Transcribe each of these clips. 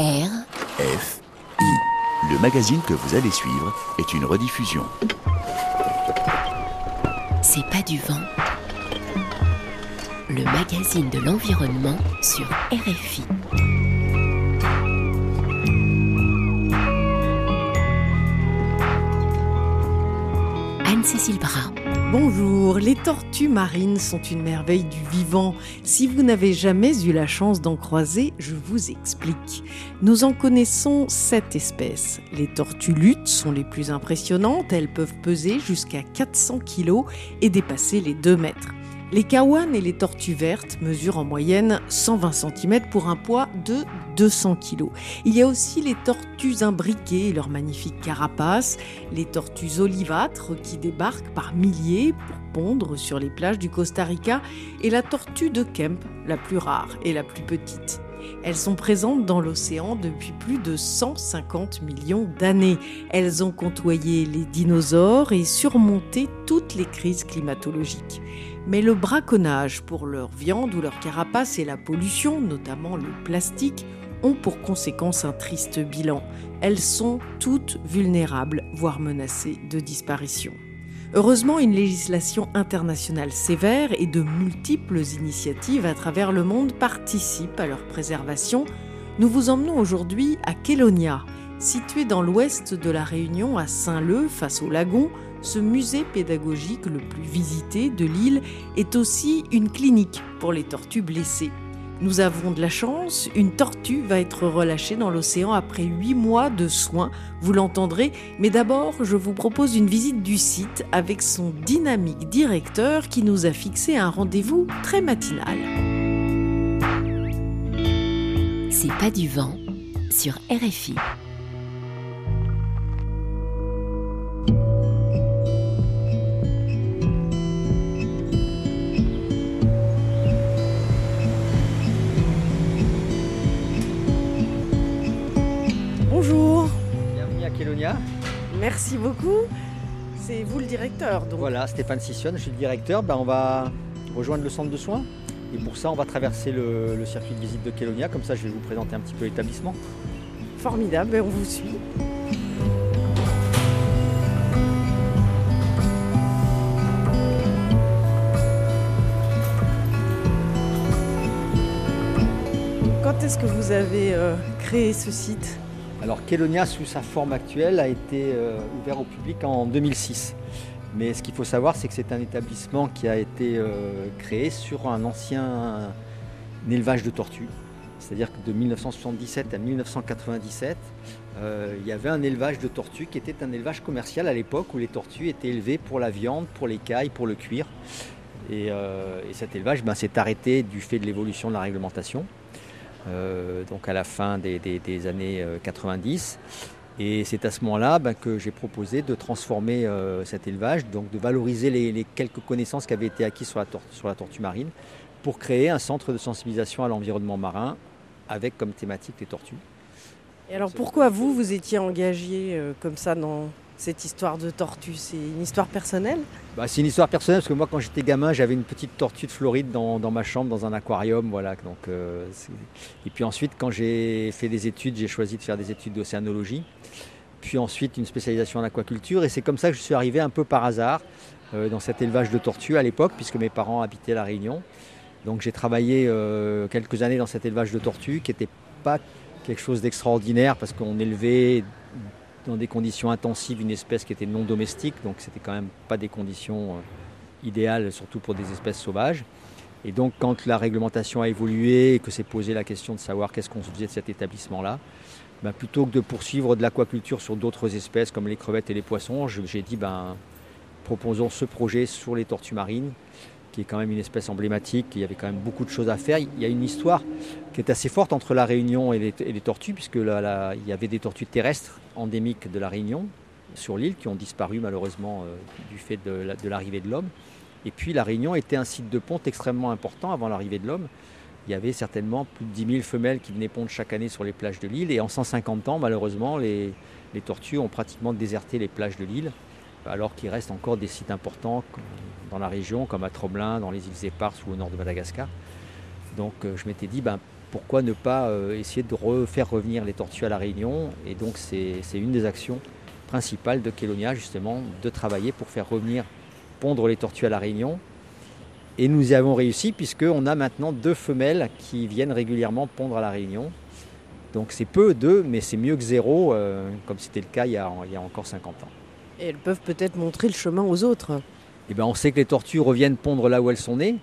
R, F, I. Le magazine que vous allez suivre est une rediffusion. c'est pas du vent. Le magazine de l'environnement sur RFI. Anne-Cécile Bras. Bonjour, les tortues marines sont une merveille du vivant. Si vous n'avez jamais eu la chance d'en croiser, je vous explique. Nous en connaissons sept espèces. Les tortues luttes sont les plus impressionnantes, elles peuvent peser jusqu'à 400 kg et dépasser les 2 mètres. Les kawanes et les tortues vertes mesurent en moyenne 120 cm pour un poids de 200 kg. Il y a aussi les tortues imbriquées et leurs magnifiques carapaces, les tortues olivâtres qui débarquent par milliers pour pondre sur les plages du Costa Rica et la tortue de Kemp, la plus rare et la plus petite. Elles sont présentes dans l'océan depuis plus de 150 millions d'années. Elles ont côtoyé les dinosaures et surmonté toutes les crises climatologiques. Mais le braconnage pour leur viande ou leur carapace et la pollution, notamment le plastique, ont pour conséquence un triste bilan. Elles sont toutes vulnérables, voire menacées de disparition. Heureusement, une législation internationale sévère et de multiples initiatives à travers le monde participent à leur préservation. Nous vous emmenons aujourd'hui à Kélonia, situé dans l'ouest de la Réunion à Saint-Leu, face au lagon. Ce musée pédagogique le plus visité de l'île est aussi une clinique pour les tortues blessées. Nous avons de la chance, une tortue va être relâchée dans l'océan après 8 mois de soins, vous l'entendrez, mais d'abord je vous propose une visite du site avec son dynamique directeur qui nous a fixé un rendez-vous très matinal. C'est pas du vent sur RFI. Merci beaucoup. C'est vous le directeur, donc. Voilà, Stéphane Sissionne, je suis le directeur. Ben, on va rejoindre le centre de soins. Et pour ça, on va traverser le, le circuit de visite de Kélonia. Comme ça, je vais vous présenter un petit peu l'établissement. Formidable, ben, on vous suit. Quand est-ce que vous avez euh, créé ce site? Alors, Kélonia, sous sa forme actuelle, a été euh, ouvert au public en 2006. Mais ce qu'il faut savoir, c'est que c'est un établissement qui a été euh, créé sur un ancien élevage de tortues. C'est-à-dire que de 1977 à 1997, euh, il y avait un élevage de tortues qui était un élevage commercial à l'époque où les tortues étaient élevées pour la viande, pour l'écaille, pour le cuir. Et, et cet élevage ben, s'est arrêté du fait de l'évolution de la réglementation, donc à la fin des, années euh, 90. Et c'est à ce moment-là ben, que j'ai proposé de transformer euh, cet élevage, donc de valoriser les, quelques connaissances qui avaient été acquises sur la, tortue marine pour créer un centre de sensibilisation à l'environnement marin avec comme thématique les tortues. Et alors pourquoi vous, vous étiez engagé euh, comme ça dans cette histoire de tortue C'est une histoire personnelle? Bah, c'est une histoire personnelle parce que moi quand j'étais gamin j'avais une petite tortue de Floride dans, ma chambre dans un aquarium voilà donc euh, et puis ensuite quand j'ai fait des études j'ai choisi de faire des études d'océanologie puis ensuite une spécialisation en aquaculture et c'est comme ça que je suis arrivé un peu par hasard euh, dans cet élevage de tortues à l'époque puisque mes parents habitaient la Réunion. Donc j'ai travaillé euh, quelques années dans cet élevage de tortues qui n'était pas quelque chose d'extraordinaire parce qu'on élevait dans des conditions intensives une espèce qui était non domestique, donc c'était quand même pas des conditions euh, idéales, surtout pour des espèces sauvages. Et donc quand la réglementation a évolué et que s'est posé la question de savoir qu'est-ce qu'on faisait de cet établissement-là, ben, plutôt que de poursuivre de l'aquaculture sur d'autres espèces comme les crevettes et les poissons, j'ai dit ben, proposons ce projet sur les tortues marines, qui est quand même une espèce emblématique, il y avait quand même beaucoup de choses à faire. Il y a une histoire qui est assez forte entre la Réunion et les, tortues, puisque il y avait des tortues terrestres endémiques de la Réunion sur l'île qui ont disparu malheureusement euh, du fait de la- de l'arrivée de l'homme. Et puis la Réunion était un site de ponte extrêmement important avant l'arrivée de l'homme. Il y avait certainement plus de 10 000 femelles qui venaient pondre chaque année sur les plages de l'île. Et en 150 ans, malheureusement, les tortues ont pratiquement déserté les plages de l'île, alors qu'il reste encore des sites importants dans la région, comme à Tromelin, dans les îles Éparses ou au nord de Madagascar. Donc euh, je m'étais dit, ben, pourquoi ne pas euh, essayer de refaire revenir les tortues à la Réunion? Et donc c'est une des actions principales de Kélonia justement, de travailler pour faire revenir pondre les tortues à la Réunion. Et nous y avons réussi puisqu'on a maintenant deux femelles qui viennent régulièrement pondre à la Réunion. Donc c'est peu, deux, mais c'est mieux que zéro, euh, comme c'était le cas il y, a, encore 50 ans. Elles peuvent peut-être montrer le chemin aux autres. Eh bien, on sait que les tortues reviennent pondre là où elles sont nées.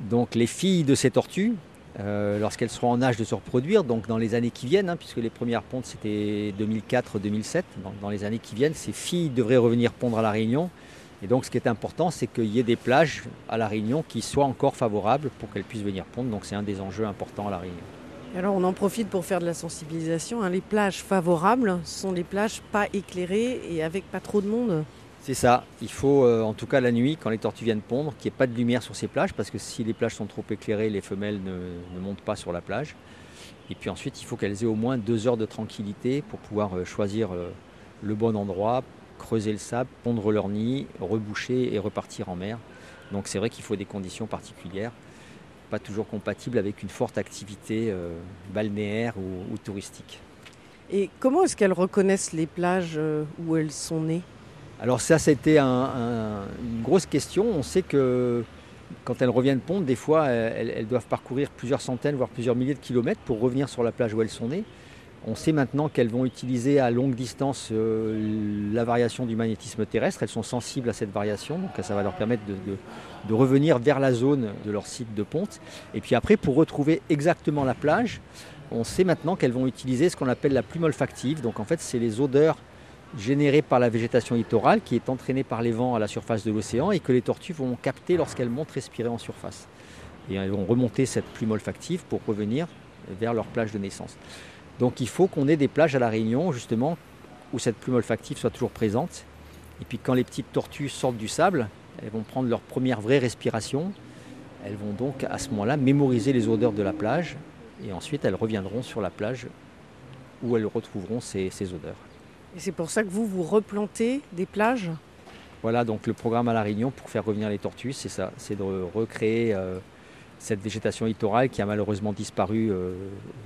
Donc les filles de ces tortues, euh, lorsqu'elles seront en âge de se reproduire, donc dans les années qui viennent, hein, puisque les premières pontes c'était 2004-2007, dans, dans, les années qui viennent, ces filles devraient revenir pondre à la Réunion. Et donc ce qui est important, c'est qu'il y ait des plages à la Réunion qui soient encore favorables pour qu'elles puissent venir pondre. Donc c'est un des enjeux importants à la Réunion. Alors on en profite pour faire de la sensibilisation. Hein. Les plages favorables sont les plages pas éclairées et avec pas trop de monde. C'est ça. Il faut, euh, en tout cas la nuit, quand les tortues viennent pondre, qu'il n'y ait pas de lumière sur ces plages, parce que si les plages sont trop éclairées, les femelles ne, montent pas sur la plage. Et puis ensuite, il faut qu'elles aient au moins deux heures de tranquillité pour pouvoir euh, choisir euh, le bon endroit, creuser le sable, pondre leur nid, reboucher et repartir en mer. Donc c'est vrai qu'il faut des conditions particulières, pas toujours compatibles avec une forte activité euh, balnéaire ou, ou, touristique. Et comment est-ce qu'elles reconnaissent les plages où elles sont nées? Alors ça, c'était un, un, une grosse question. On sait que quand elles reviennent pondre, des fois, elles, elles, doivent parcourir plusieurs centaines, voire plusieurs milliers de kilomètres pour revenir sur la plage où elles sont nées. On sait maintenant qu'elles vont utiliser à longue distance euh, la variation du magnétisme terrestre. Elles sont sensibles à cette variation, donc ça va leur permettre de, de, revenir vers la zone de leur site de ponte. Et puis après, pour retrouver exactement la plage, on sait maintenant qu'elles vont utiliser ce qu'on appelle la plume olfactive. Donc en fait, c'est les odeurs générée par la végétation littorale qui est entraînée par les vents à la surface de l'océan et que les tortues vont capter lorsqu'elles montent respirer en surface. Et elles vont remonter cette plume olfactive pour revenir vers leur plage de naissance. Donc il faut qu'on ait des plages à la Réunion justement où cette plume olfactive soit toujours présente. Et puis quand les petites tortues sortent du sable, elles vont prendre leur première vraie respiration. Elles vont donc à ce moment-là mémoriser les odeurs de la plage et ensuite elles reviendront sur la plage où elles retrouveront ces, ces odeurs. Et c'est pour ça que vous, vous replantez des plages? Voilà, donc le programme à La Réunion pour faire revenir les tortues, c'est ça, c'est de recréer euh, cette végétation littorale qui a malheureusement disparu euh,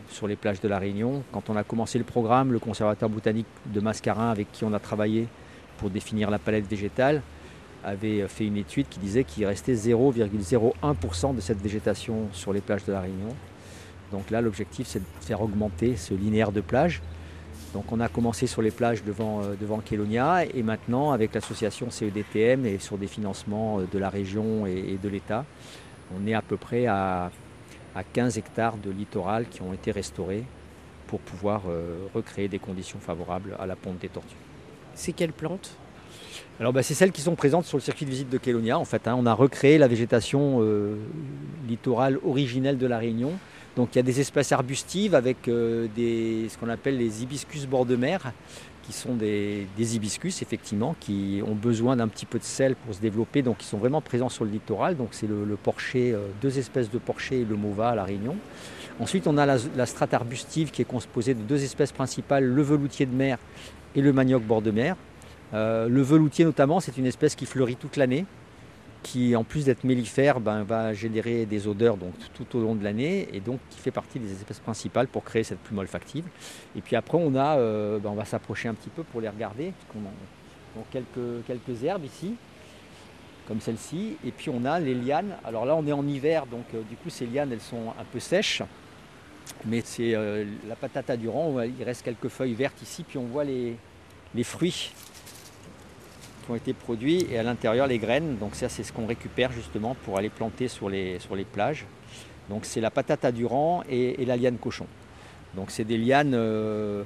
sur les plages de La Réunion. Quand on a commencé le programme, le conservateur botanique de Mascarin, avec qui on a travaillé pour définir la palette végétale, avait fait une étude qui disait qu'il restait 0,01% de cette végétation sur les plages de La Réunion. Donc là, l'objectif, c'est de faire augmenter ce linéaire de plage. Donc on a commencé sur les plages devant, euh, Kélonia et maintenant avec l'association CEDTM et sur des financements de la région et de l'État, on est à peu près à, à, 15 hectares de littoral qui ont été restaurés pour pouvoir euh, recréer des conditions favorables à la ponte des tortues. C'est quelles plantes alors bah, c'est celles qui sont présentes sur le circuit de visite de Kélonia. En fait, hein, on a recréé la végétation euh, littorale originelle de la Réunion. Donc il y a des espèces arbustives avec euh, des, ce qu'on appelle les hibiscus bord de mer, qui sont des, des hibiscus effectivement, qui ont besoin d'un petit peu de sel pour se développer, donc ils sont vraiment présents sur le littoral. Donc c'est le, porcher, euh, deux espèces de porcher et le mova à la Réunion. Ensuite on a la, la, strate arbustive qui est composée de deux espèces principales, le veloutier de mer et le manioc bord de mer. Euh, le veloutier notamment, c'est une espèce qui fleurit toute l'année, qui en plus d'être mellifère, ben, va générer des odeurs tout au long de l'année et donc qui fait partie des espèces principales pour créer cette plume olfactive. Et puis après on a, euh, ben, on va s'approcher un petit peu pour les regarder, quelques, herbes ici, comme celle-ci, et puis on a les lianes. Alors là on est en hiver, donc euh, du coup ces lianes elles sont un peu sèches, mais c'est euh, la patata durant, il reste quelques feuilles vertes ici, puis on voit les fruits qui ont été produits et à l'intérieur les graines. Donc ça c'est ce qu'on récupère justement pour aller planter sur les, sur les plages. Donc c'est la patate à Durand et, la liane cochon. Donc c'est des lianes euh,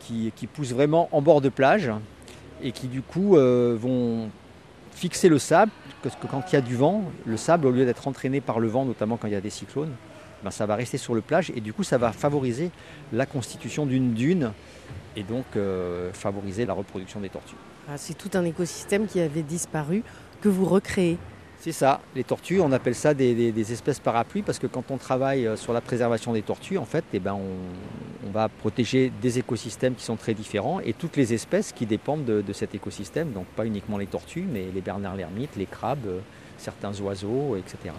qui, qui, poussent vraiment en bord de plage et qui du coup euh, vont fixer le sable parce que quand il y a du vent, le sable au lieu d'être entraîné par le vent, notamment quand il y a des cyclones, ben, ça va rester sur le plage et du coup ça va favoriser la constitution d'une dune et donc euh, favoriser la reproduction des tortues. Ah, c'est tout un écosystème qui avait disparu que vous recréez. C'est ça, les tortues, on appelle ça des, espèces parapluies parce que quand on travaille euh, sur la préservation des tortues, en fait, eh ben on, va protéger des écosystèmes qui sont très différents et toutes les espèces qui dépendent de, de cet écosystème, donc pas uniquement les tortues, mais les bernards l'ermite, les crabes, euh, certains oiseaux, etc.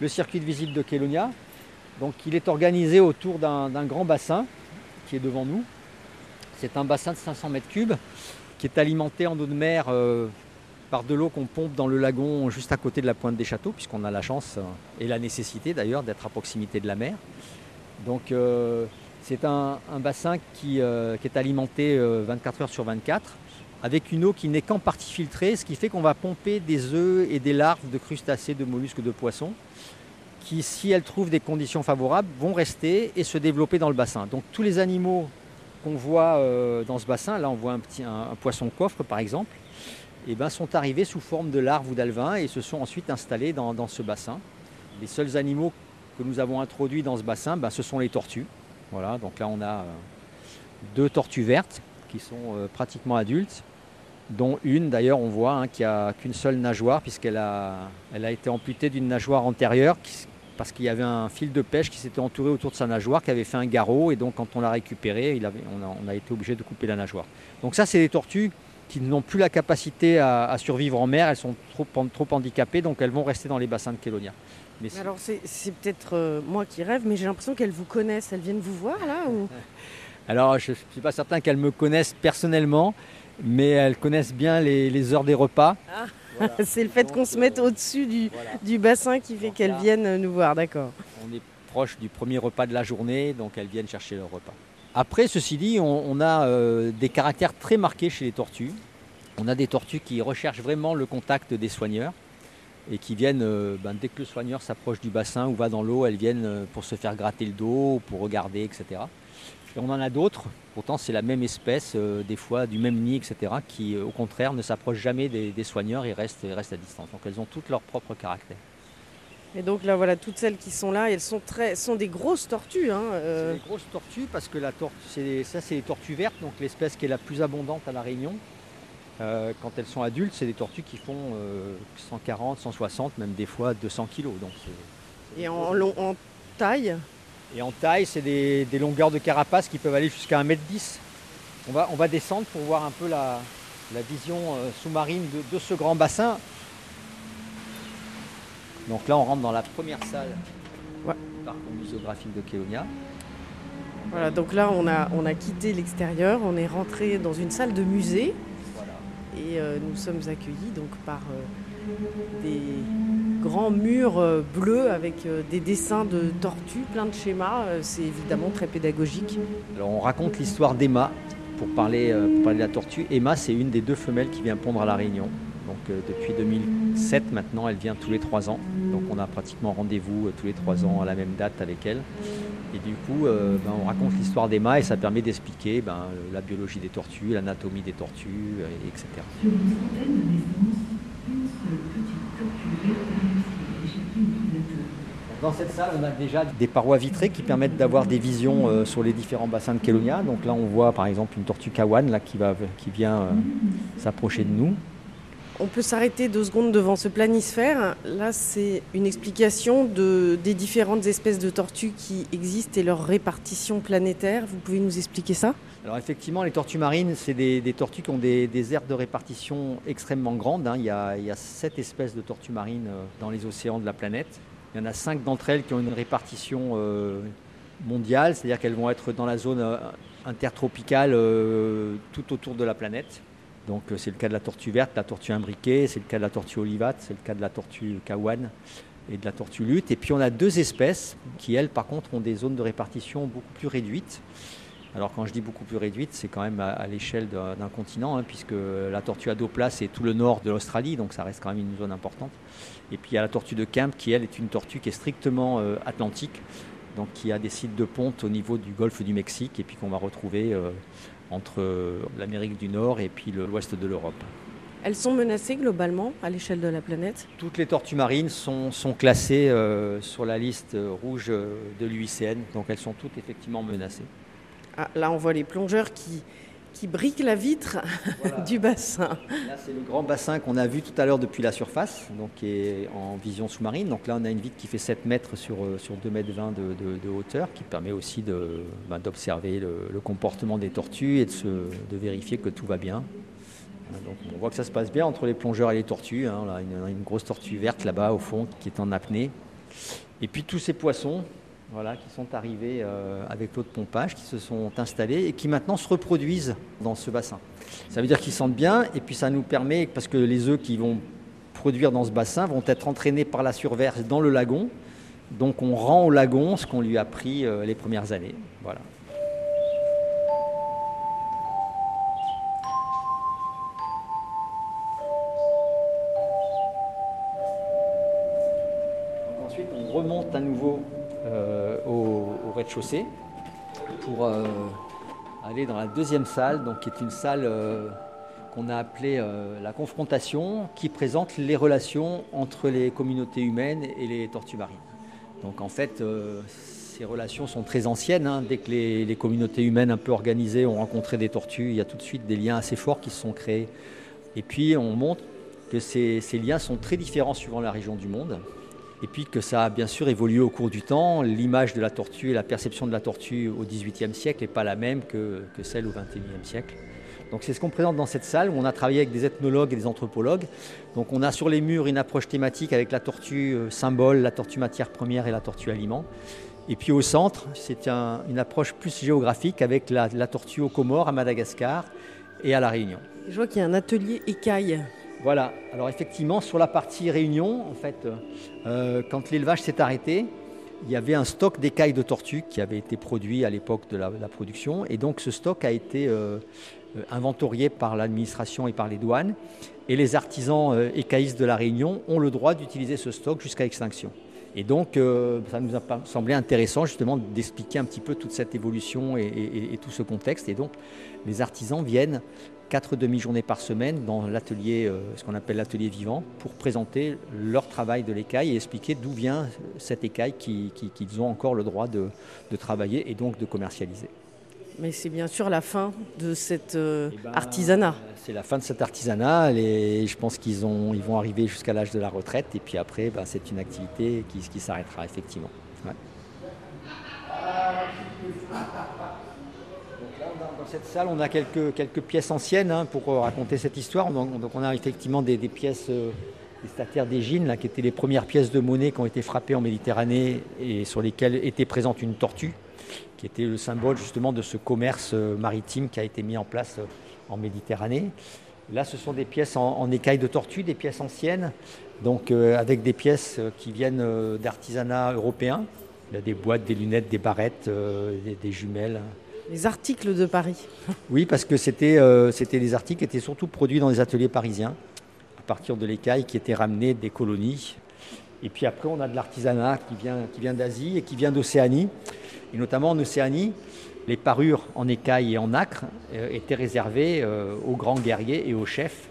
le circuit de visite de Kélonia. Donc il est organisé autour d'un grand bassin qui est devant nous. C'est un bassin de 500 mètres cubes qui est alimenté en eau de mer euh, par de l'eau qu'on pompe dans le lagon juste à côté de la pointe des châteaux, puisqu'on a la chance euh, et la nécessité d'ailleurs d'être à proximité de la mer. Donc c'est un, bassin qui, qui, est alimenté 24 heures sur 24 avec une eau qui n'est qu'en partie filtrée, ce qui fait qu'on va pomper des œufs et des larves de crustacés, de mollusques, de poissons, qui, si elles trouvent des conditions favorables, vont rester et se développer dans le bassin. Donc tous les animaux qu'on voit euh, dans ce bassin, là on voit un, petit, poisson coffre par exemple, eh ben, sont arrivés sous forme de larves ou d'alevins et se sont ensuite installés dans, ce bassin. Les seuls animaux que nous avons introduits dans ce bassin, ben, ce sont les tortues. Voilà, donc là on a euh, deux tortues vertes qui sont euh, pratiquement adultes dont une d'ailleurs on voit hein, qui a qu'une seule nageoire puisqu'elle a, elle a été amputée d'une nageoire antérieure parce qu'il y avait un fil de pêche qui s'était entouré autour de sa nageoire qui avait fait un garrot et donc quand on l'a récupéré il avait, on, a, été obligé de couper la nageoire. Donc ça c'est des tortues qui n'ont plus la capacité à, survivre en mer, elles sont trop, trop handicapées donc elles vont rester dans les bassins de Kélonia. Mais alors c'est, peut-être euh, moi qui rêve mais j'ai l'impression qu'elles vous connaissent, elles viennent vous voir là ou... Alors je ne suis pas certain qu'elles me connaissent personnellement mais elles connaissent bien les, heures des repas. Ah, c'est le fait qu'on se mette euh, au-dessus du, bassin qui fait qu'elles viennent nous voir, d'accord. On est proche du premier repas de la journée, donc elles viennent chercher leur repas. Après, ceci dit, on, a euh, des caractères très marqués chez les tortues. On a des tortues qui recherchent vraiment le contact des soigneurs et qui viennent, euh, ben, dès que le soigneur s'approche du bassin ou va dans l'eau, elles viennent pour se faire gratter le dos, pour regarder, etc. Et on en a d'autres, pourtant c'est la même espèce, euh, des fois du même nid, etc., qui euh, au contraire ne s'approchent jamais des, soigneurs et restent, restent, à distance. Donc elles ont toutes leur propre caractère. Et donc là, voilà, toutes celles qui sont là, elles sont, très, sont des grosses tortues. Hein, euh. C'est des grosses tortues parce que la tortue, ça c'est les tortues vertes, donc l'espèce qui est la plus abondante à La Réunion. quand elles sont adultes, c'est des tortues qui font 140, 160, même des fois 200 kilos. Donc et en, en taille et en taille, c'est des, longueurs de carapace qui peuvent aller jusqu'à 1m10. On va, on va descendre pour voir un peu la, vision euh, sous-marine de, ce grand bassin. Donc là, on rentre dans la première salle du parcours muséographique de Kéonia. Voilà, donc là, on a, on a quitté l'extérieur, on est rentré dans une salle de musée. Et euh, nous sommes accueillis donc par euh, des grands murs euh, bleus avec euh, des dessins de tortues, plein de schémas. Euh, c'est évidemment très pédagogique. Alors on raconte l'histoire d'Emma pour parler, parler de la tortue. Emma, c'est une des deux femelles qui vient pondre à La Réunion. Donc depuis 2007 maintenant, elle vient tous les trois ans. Donc on a pratiquement rendez-vous tous les trois ans à la même date avec elle. Et du coup, ben, on raconte l'histoire d'Emma et ça permet d'expliquer ben, la biologie des tortues, l'anatomie des tortues, etc. Dans cette salle, on a déjà des parois vitrées qui permettent d'avoir des visions euh, sur les différents bassins de Kélonia. Donc là, on voit par exemple une tortue kawan là, qui, va, qui vient euh, s'approcher de nous. On peut s'arrêter deux secondes devant ce planisphère. Là, c'est une explication de, des différentes espèces de tortues qui existent et leur répartition planétaire. Vous pouvez nous expliquer ça? Alors effectivement, les tortues marines, c'est des, tortues qui ont des, aires de répartition extrêmement grandes. Hein. Il, y a, sept espèces de tortues marines euh, dans les océans de la planète. Il y en a cinq d'entre elles qui ont une répartition euh, mondiale, c'est-à-dire qu'elles vont être dans la zone euh, intertropicale tout autour de la planète. Donc c'est le cas de la tortue verte, la tortue imbriquée, c'est le cas de la tortue olivate, c'est le cas de la tortue kawan et de la tortue lutte. Et puis on a deux espèces qui, elles, par contre, ont des zones de répartition beaucoup plus réduites. Alors quand je dis beaucoup plus réduite, c'est quand même à, l'échelle d'un continent, hein, puisque la tortue à dos plats, c'est tout le nord de l'Australie, donc ça reste quand même une zone importante. Et puis il y a la tortue de Kemp, qui elle est une tortue qui est strictement euh, atlantique, donc qui a des sites de ponte au niveau du golfe du Mexique, et puis qu'on va retrouver euh, entre euh, l'Amérique du Nord et puis l'ouest de l'Europe. Elles sont menacées globalement à l'échelle de la planète? Toutes les tortues marines sont, sont classées sur la liste rouge de l'UICN, donc elles sont toutes effectivement menacées. Ah, là, on voit les plongeurs qui, qui briquent la vitre du bassin. Là, c'est le grand bassin qu'on a vu tout à l'heure depuis la surface, donc qui est en vision sous-marine. Donc là, on a une vitre qui fait 7 mètres sur, euh, sur 2 mètres 20 de, hauteur, qui permet aussi ben, d'observer le, comportement des tortues et de, se, de vérifier que tout va bien. Donc on voit que ça se passe bien entre les plongeurs et les tortues. hein. Y a une grosse tortue verte là-bas au fond qui est en apnée. Et puis tous ces poissons voilà, qui sont arrivés euh, avec l'eau de pompage, qui se sont installés et qui maintenant se reproduisent dans ce bassin. Ça veut dire qu'ils sentent bien et puis ça nous permet, parce que les œufs qui vont produire dans ce bassin vont être entraînés par la surverse dans le lagon. Donc on rend au lagon ce qu'on lui a pris euh, les premières années. Voilà. Rez-de-chaussée pour euh, aller dans la deuxième salle, donc, qui est une salle euh, qu'on a appelée euh, la confrontation, qui présente les relations entre les communautés humaines et les tortues marines. Donc en fait, ces relations sont très anciennes. hein. Dès que les, communautés humaines un peu organisées ont rencontré des tortues, il y a tout de suite des liens assez forts qui se sont créés. Et puis on montre que ces liens sont très différents suivant la région du monde. Et puis que ça a bien sûr évolué au cours du temps. L'image de la tortue et la perception de la tortue au XVIIIe siècle n'est pas la même que, celle au XXIe siècle. Donc c'est ce qu'on présente dans cette salle où on a travaillé avec des ethnologues et des anthropologues. Donc on a sur les murs une approche thématique avec la tortue euh, symbole, la tortue matière première et la tortue aliment. Et puis au centre, c'est un- une approche plus géographique avec la, la tortue aux Comores, à Madagascar et à La Réunion. Je vois qu'il y a un atelier écaille. Voilà, alors effectivement, sur la partie Réunion, en fait, euh, quand l'élevage s'est arrêté, il y avait un stock d'écailles de tortues qui avait été produit à l'époque de la, production. Et donc ce stock a été euh, euh, inventorié par l'administration et par les douanes. Et les artisans écaillistes de la Réunion ont le droit d'utiliser ce stock jusqu'à extinction. Et donc, ça nous a semblé intéressant justement d'expliquer un petit peu toute cette évolution et tout ce contexte. Et donc, les artisans viennent quatre demi-journées par semaine dans l'atelier, euh, ce qu'on appelle l'atelier vivant, pour présenter leur travail de l'écaille et expliquer d'où vient cette écaille qui- qui- qu'ils ont encore le droit de, de travailler et donc de commercialiser. Mais c'est bien sûr la fin de cet euh, Eh ben, artisanat. C'est la fin de cet artisanat et je pense qu'ils ils vont arriver jusqu'à l'âge de la retraite et puis après, ben, c'est une activité qui, qui s'arrêtera effectivement. Ouais. Donc là, on a- dans cette salle, on a quelques, pièces anciennes hein, pour euh, raconter cette histoire. Donc, donc on a effectivement des, pièces, euh, des stataires d'Égine, qui étaient les premières pièces de monnaie qui ont été frappées en Méditerranée et sur lesquelles était présente une tortue, qui était le symbole justement de ce commerce euh, maritime qui a été mis en place en Méditerranée. Là, ce sont des pièces en, en écailles de tortue, des pièces anciennes, donc avec des pièces qui viennent d'artisanat européen. Il y a des boîtes, des lunettes, des barrettes, des, des jumelles. Les articles de Paris. Oui, parce que c'était euh, c'était des articles qui étaient surtout produits dans les ateliers parisiens, à partir de l'écaille qui étaient ramenées des colonies. Et puis après, on a de l'artisanat qui vient, d'Asie et qui vient d'Océanie. Et notamment en Océanie, les parures en écaille et en nacre euh, étaient réservées euh, aux grands guerriers et aux chefs.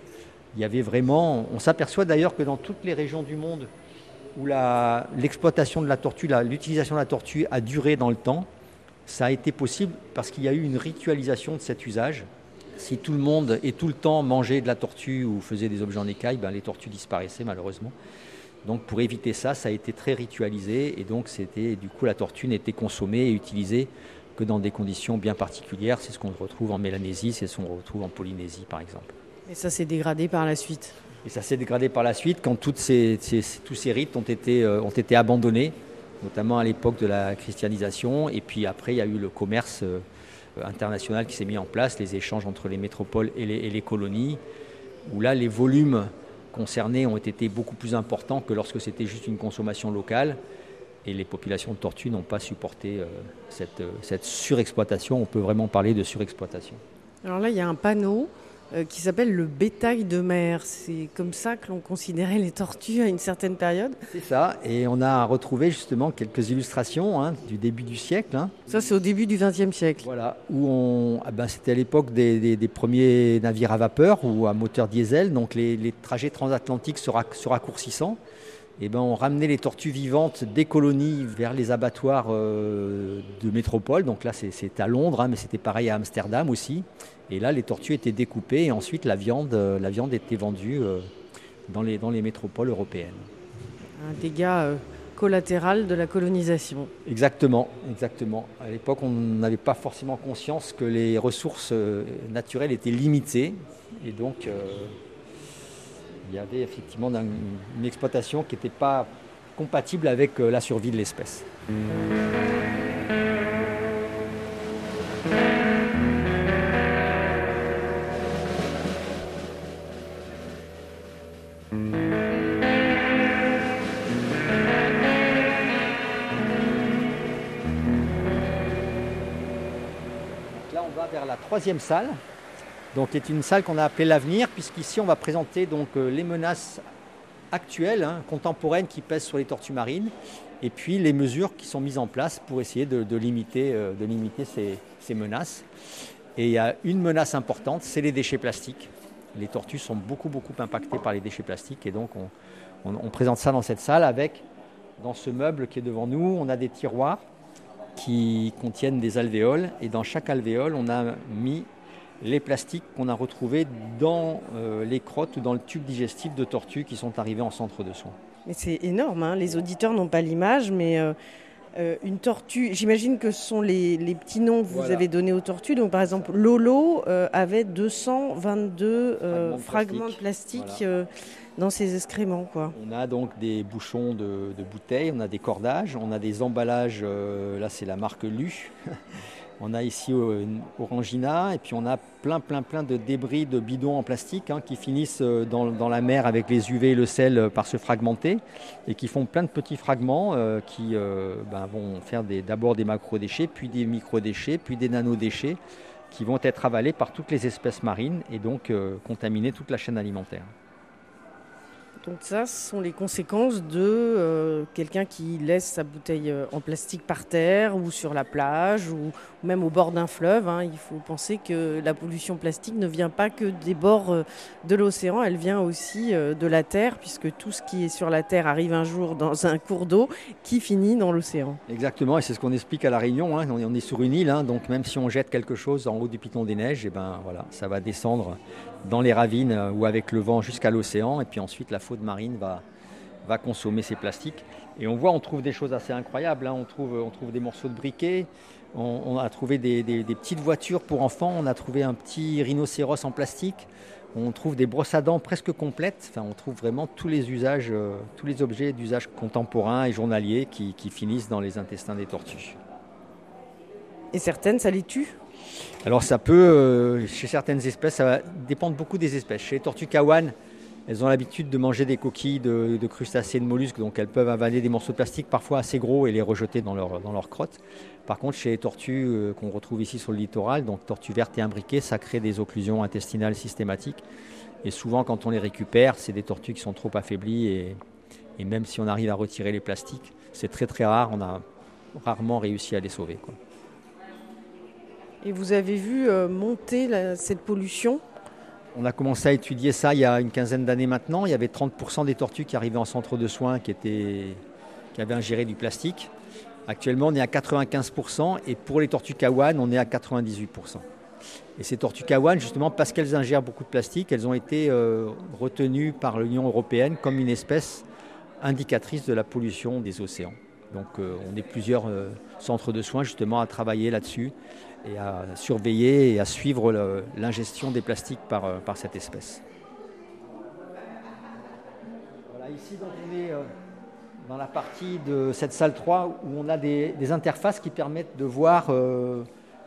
Il y avait vraiment. On s'aperçoit d'ailleurs que dans toutes les régions du monde où l'exploitation de la tortue, l'utilisation de la tortue a duré dans le temps, ça a été possible parce qu'il y a eu une ritualisation de cet usage. Si tout le monde et tout le temps mangeait de la tortue ou faisait des objets en écaille, ben les tortues disparaissaient malheureusement. Donc pour éviter ça, ça a été très ritualisé et donc c'était du coup la tortue n'était consommée et utilisée que dans des conditions bien particulières. C'est ce qu'on retrouve en Mélanésie, c'est ce qu'on retrouve en Polynésie par exemple. Et ça s'est dégradé par la suite? Et ça s'est dégradé par la suite quand toutes ces- ces- tous ces rites ont été, euh, ont été abandonnés, notamment à l'époque de la christianisation. Et puis après, il y a eu le commerce euh, international qui s'est mis en place, les échanges entre les métropoles et les, colonies, où là, les volumes concernés ont été beaucoup plus importants que lorsque c'était juste une consommation locale. Et les populations de tortues n'ont pas supporté euh, cette, euh, cette surexploitation. On peut vraiment parler de surexploitation. Alors là, il y a un panneau qui s'appelle le bétail de mer. C'est comme ça que l'on considérait les tortues à une certaine période. C'est ça, et on a retrouvé justement quelques illustrations hein, du début du siècle. hein. Ça, c'est au début du XXe siècle. Voilà, où on, ah ben, c'était à l'époque des, des- des premiers navires à vapeur ou à moteur diesel, donc les, les trajets transatlantiques se, rac- se raccourcissant. Et ben, on ramenait les tortues vivantes des colonies vers les abattoirs euh, de métropole. Donc là, c'est, à Londres, hein, mais c'était pareil à Amsterdam aussi. Et là, les tortues étaient découpées et ensuite la viande, euh, la viande était vendue euh, dans, les, dans les métropoles européennes. Un dégât collatérales de la colonisation. Exactement, exactement. À l'époque, on n'avait pas forcément conscience que les ressources naturelles étaient limitées. Et donc, il y avait effectivement une, exploitation qui n'était pas compatible avec euh, la survie de l'espèce. Là, on va vers la troisième salle, donc est une salle qu'on a appelée l'avenir, puisqu'ici on va présenter donc euh, les menaces actuelles, hein, contemporaines qui pèsent sur les tortues marines, et puis les mesures qui sont mises en place pour essayer de, limiter, euh, de limiter ces, ces menaces. Et il y a une menace importante, c'est les déchets plastiques. Les tortues sont beaucoup beaucoup impactées par les déchets plastiques, et donc on, on- on présente ça dans cette salle avec, dans ce meuble qui est devant nous, on a des tiroirs qui contiennent des alvéoles et dans chaque alvéole on a mis les plastiques qu'on a retrouvés dans euh, les crottes ou dans le tube digestif de tortues qui sont arrivées en centre de soins. Mais c'est énorme, hein. les auditeurs n'ont pas l'image, mais euh, euh, une tortue, j'imagine que ce sont les, les petits noms que vous Voilà. avez donnés aux tortues. Donc par exemple, Lolo avait 222 euh, Fragments de fragments de plastique. dans ses excréments. Quoi. On a donc des bouchons de, de bouteilles, on a des cordages, on a des emballages, là c'est la marque Lu. On a ici une Orangina et puis on a plein plein plein de débris de bidons en plastique hein, qui finissent euh, dans, la mer avec les UV et le sel euh, par se fragmenter et qui font plein de petits fragments euh, qui ben, vont faire des- d'abord des macro-déchets, puis des micro-déchets, puis des nano-déchets qui vont être avalés par toutes les espèces marines et donc contaminer toute la chaîne alimentaire. Donc ça, ce sont les conséquences de euh, quelqu'un qui laisse sa bouteille euh, en plastique par terre ou sur la plage ou même au bord d'un fleuve. hein. Il faut penser que la pollution plastique ne vient pas que des bords euh, de l'océan, elle vient aussi de la terre, puisque tout ce qui est sur la terre arrive un jour dans un cours d'eau qui finit dans l'océan. Exactement, et c'est ce qu'on explique à La Réunion. hein. On est- sur une île, hein, donc même si on jette quelque chose en haut du piton des neiges, et ben, voilà, ça va descendre dans les ravines euh, ou avec le vent jusqu'à l'océan, et puis ensuite la faune marine va, va consommer ces plastiques. Et on voit, on trouve des choses assez incroyables. hein. On, trouve, on trouve des morceaux de briquet, on, a trouvé des, petites voitures pour enfants, on a trouvé un petit rhinocéros en plastique. On trouve des brosses à dents presque complètes. Enfin, on trouve vraiment tous les usages, euh, tous les objets d'usage contemporain et journalier qui finissent dans les intestins des tortues. Et certaines, ça les tue? Alors ça peut, euh, chez certaines espèces, ça va dépendre beaucoup des espèces. Chez les tortues kawan, elles ont l'habitude de manger des coquilles de, crustacés, de mollusques, donc elles peuvent avaler des morceaux de plastique parfois assez gros et les rejeter dans leur, dans leur crotte. Par contre, chez les tortues euh, qu'on retrouve ici sur le littoral, donc tortues vertes et imbriquées, ça crée des occlusions intestinales systématiques. Et souvent, quand on les récupère, c'est des tortues qui sont trop affaiblies et, et même si on arrive à retirer les plastiques, c'est très très rare. On a rarement réussi à les sauver. Et vous avez vu euh, monter cette pollution? On a commencé à étudier ça il y a une quinzaine d'années maintenant. Il y avait 30% des tortues qui arrivaient en centre de soins qui, étaient, qui avaient ingéré du plastique. Actuellement, on est à 95% et pour les tortues kawan, on est à 98%. Et ces tortues kawan, justement, parce qu'elles ingèrent beaucoup de plastique, elles ont été euh, retenues par l'Union européenne comme une espèce indicatrice de la pollution des océans. Donc euh, on est plusieurs centres de soins justement à travailler là-dessus et à surveiller et à suivre l'ingestion des plastiques par, euh, par cette espèce. Voilà, ici donc, on est euh, dans la partie de cette salle 3 où on a des, des interfaces qui permettent de voir euh,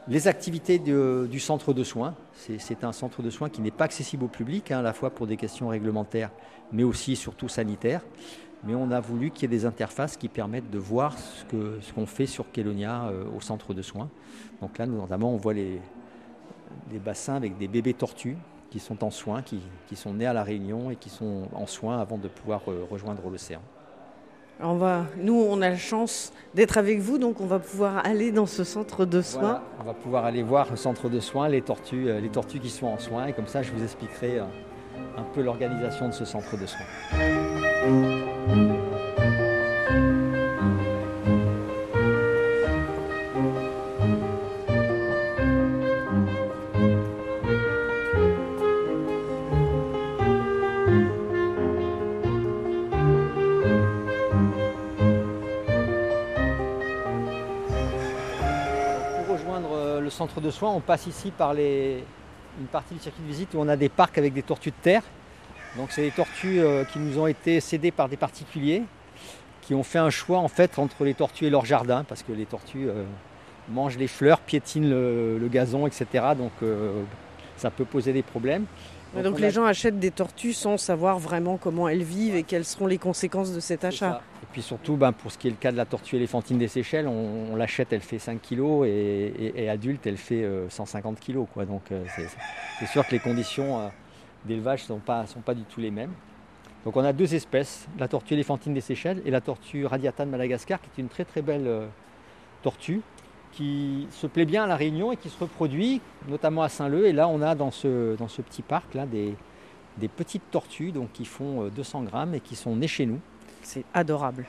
les activités du centre de soins. C'est- un centre de soins qui n'est pas accessible au public, hein, à la fois pour des questions réglementaires, mais aussi surtout sanitaires. Mais on a voulu qu'il y ait des interfaces qui permettent de voir ce qu'on fait sur Kélonia euh, au centre de soins. Donc là, notamment, on voit les, bassins avec des bébés tortues qui sont en soins, qui, qui sont nés à La Réunion et qui sont en soins avant de pouvoir euh, rejoindre l'océan. On va, Nous, on a la chance d'être avec vous, donc on va pouvoir aller dans ce centre de soins. On va pouvoir aller voir le centre de soins, les tortues, euh, les tortues qui sont en soins, et comme ça, je vous expliquerai euh, un peu l'organisation de ce centre de soins. Centre de soins, on passe ici par les, une partie du circuit de visite où on a des parcs avec des tortues de terre. Donc c'est des tortues euh, qui nous ont été cédées par des particuliers qui ont fait un choix en fait entre les tortues et leur jardin parce que les tortues euh, mangent les fleurs, piétinent le, le gazon, etc. Donc euh, ça peut poser des problèmes. Donc on les a- gens achètent des tortues sans savoir vraiment comment elles vivent et quelles seront les conséquences de cet achat. Puis surtout, ben, pour ce qui est le cas de la tortue éléphantine des Seychelles, on, l'achète, elle fait 5 kg et, adulte, elle fait euh, 150 kg. Quoi. Donc euh, c'est sûr que les conditions euh, d'élevage ne sont pas, du tout les mêmes. Donc on a deux espèces, la tortue éléphantine des Seychelles et la tortue radiata de Madagascar, qui est une très très belle euh, tortue qui se plaît bien à la Réunion et qui se reproduit, notamment à Saint-Leu. Et là, on a dans ce, petit parc là des, des petites tortues donc, qui font euh, 200 grammes et qui sont nées chez nous C'est adorable.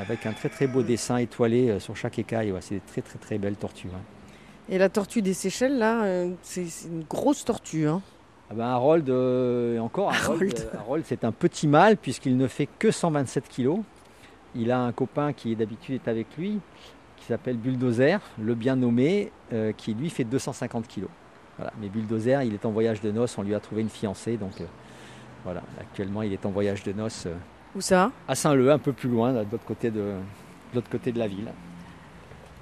avec un très très beau dessin étoilé euh, sur chaque écaille. Ouais, c'est des très très très belles tortues. ouais. Et la tortue des Seychelles, là, euh, c'est une grosse tortue. Hein. Ah ben, Harold, euh, encore Harold, Harold. euh, Harold, c'est un petit mâle puisqu'il ne fait que 127 kg. Il a un copain qui d'habitude est avec lui, qui s'appelle Bulldozer, le bien nommé, euh, qui lui fait 250 kg. Voilà. Mais Bulldozer, il est en voyage de noces, on lui a trouvé une fiancée, donc euh, voilà, actuellement il est en voyage de noces euh, Où ça? À Saint-Leu, un peu plus loin, de l'autre côté de, de l'autre côté de la ville.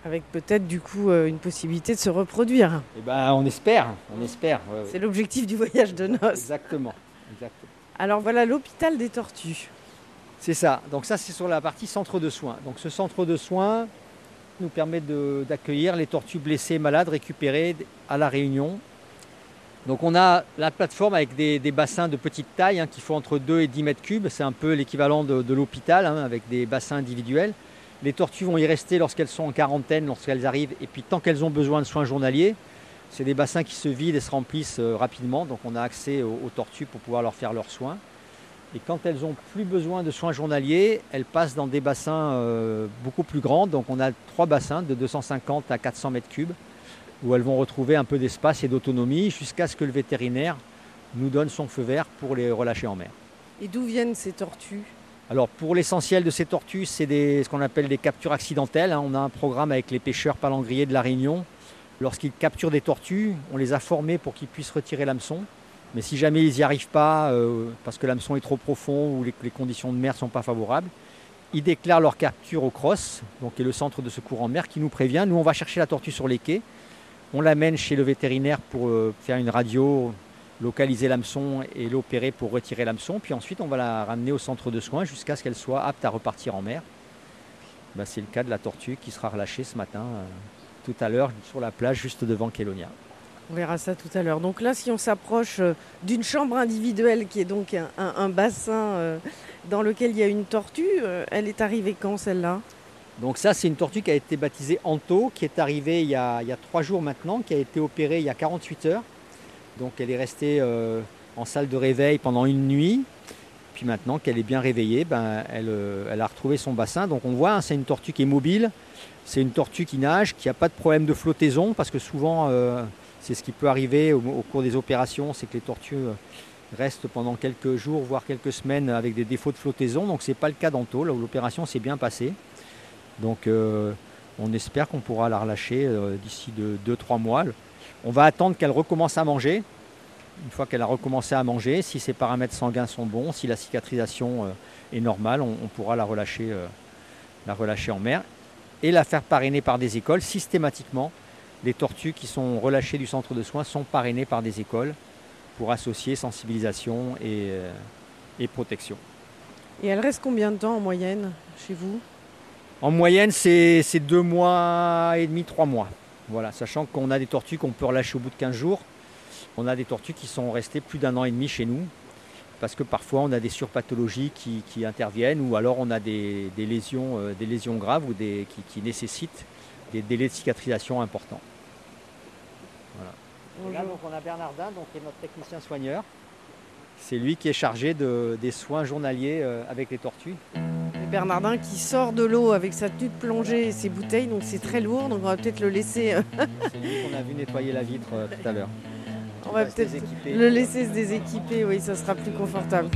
Avec peut-être du coup euh, une possibilité de se reproduire. Et ben, on espère, on espère. ouais, ouais. C'est l'objectif du voyage de noces. Exactement. exactement. Alors voilà l'hôpital des tortues. C'est ça. Donc ça, c'est sur la partie centre de soins. Donc ce centre de soins nous permet d'accueillir les tortues blessées, malades, récupérées à la Réunion. Donc on a la plateforme avec des, bassins de petite taille hein, qui font entre 2 et 10 mètres cubes. C'est un peu l'équivalent de, l'hôpital hein, avec des bassins individuels. Les tortues vont y rester lorsqu'elles sont en quarantaine, lorsqu'elles arrivent, et puis tant qu'elles ont besoin de soins journaliers. C'est des bassins qui se vident et se remplissent euh, rapidement, donc on a accès aux, aux tortues pour pouvoir leur faire leurs soins. Et quand elles n'ont plus besoin de soins journaliers, elles passent dans des bassins euh, beaucoup plus grands. Donc on a trois bassins de 250 à 400 mètres cubes où elles vont retrouver un peu d'espace et d'autonomie jusqu'à ce que le vétérinaire nous donne son feu vert pour les relâcher en mer. Et d'où viennent ces tortues? Alors pour l'essentiel de ces tortues, c'est ce qu'on appelle des captures accidentelles. hein. On a un programme avec les pêcheurs palangriers de la Réunion. Lorsqu'ils capturent des tortues, on les a formés pour qu'ils puissent retirer l'hameçon. Mais si jamais ils n'y arrivent pas, euh, parce que l'hameçon est trop profond ou les, les conditions de mer ne sont pas favorables, ils déclarent leur capture au CROSS, donc qui est le centre de secours en mer, qui nous prévient. Nous, on va chercher la tortue sur les quais. On l'amène chez le vétérinaire pour euh, faire une radio, localiser l'hameçon et l'opérer pour retirer l'hameçon. Puis ensuite, on va la ramener au centre de soins jusqu'à ce qu'elle soit apte à repartir en mer. Ben, c'est le cas de la tortue qui sera relâchée ce matin, euh, tout à l'heure, sur la plage juste devant Kélonia. On verra ça tout à l'heure. Donc là, si on s'approche euh, d'une chambre individuelle qui est donc un, bassin dans lequel il y a une tortue, elle est arrivée quand celle-là? Donc ça, c'est une tortue qui a été baptisée Anto, qui est arrivée il y, a, il jours maintenant, qui a été opérée il y a 48 heures. Donc elle est restée euh, en salle de réveil pendant une nuit. Puis maintenant qu'elle est bien réveillée, ben, elle, euh, a retrouvé son bassin. Donc on voit, hein, c'est une tortue qui est mobile. C'est une tortue qui nage, qui n'a pas de problème de flottaison, parce que souvent, euh, c'est ce qui peut arriver au, au cours des opérations, c'est que les tortues restent pendant quelques jours, voire quelques semaines avec des défauts de flottaison. Donc ce n'est pas le cas d'Anto, là où l'opération s'est bien passée. Donc euh, on espère qu'on pourra la relâcher euh, d'ici 2-3 mois. On va attendre qu'elle recommence à manger. Une fois qu'elle a recommencé à manger, si ses paramètres sanguins sont bons, si la cicatrisation euh, est normale, on, pourra la relâcher, en mer et la faire parrainer par des écoles. Systématiquement, les tortues qui sont relâchées du centre de soins sont parrainées par des écoles pour associer sensibilisation et, et protection. Et elle reste combien de temps en moyenne chez vous? En moyenne, c'est deux mois et demi, trois mois. Voilà, sachant qu'on a des tortues qu'on peut relâcher au bout de 15 jours. On a des tortues qui sont restées plus d'un an et demi chez nous. Parce que parfois on a des surpathologies qui, qui interviennent ou alors on a des, des lésions, euh, des lésions graves ou des, qui, qui nécessitent des délais de cicatrisation importants. Voilà. Là, donc, on a Bernardin, donc, qui est notre technicien soigneur. C'est lui qui est chargé de- des soins journaliers euh, avec les tortues. Bernardin qui sort de l'eau avec sa tenue de plongée et ses bouteilles, donc c'est très lourd, donc on va peut-être le laisser, euh, C'est lui qu'on a vu nettoyer la vitre euh, tout à l'heure. on va se peut-être déséquiper. le laisser se déséquiper, oui, ça sera plus confortable.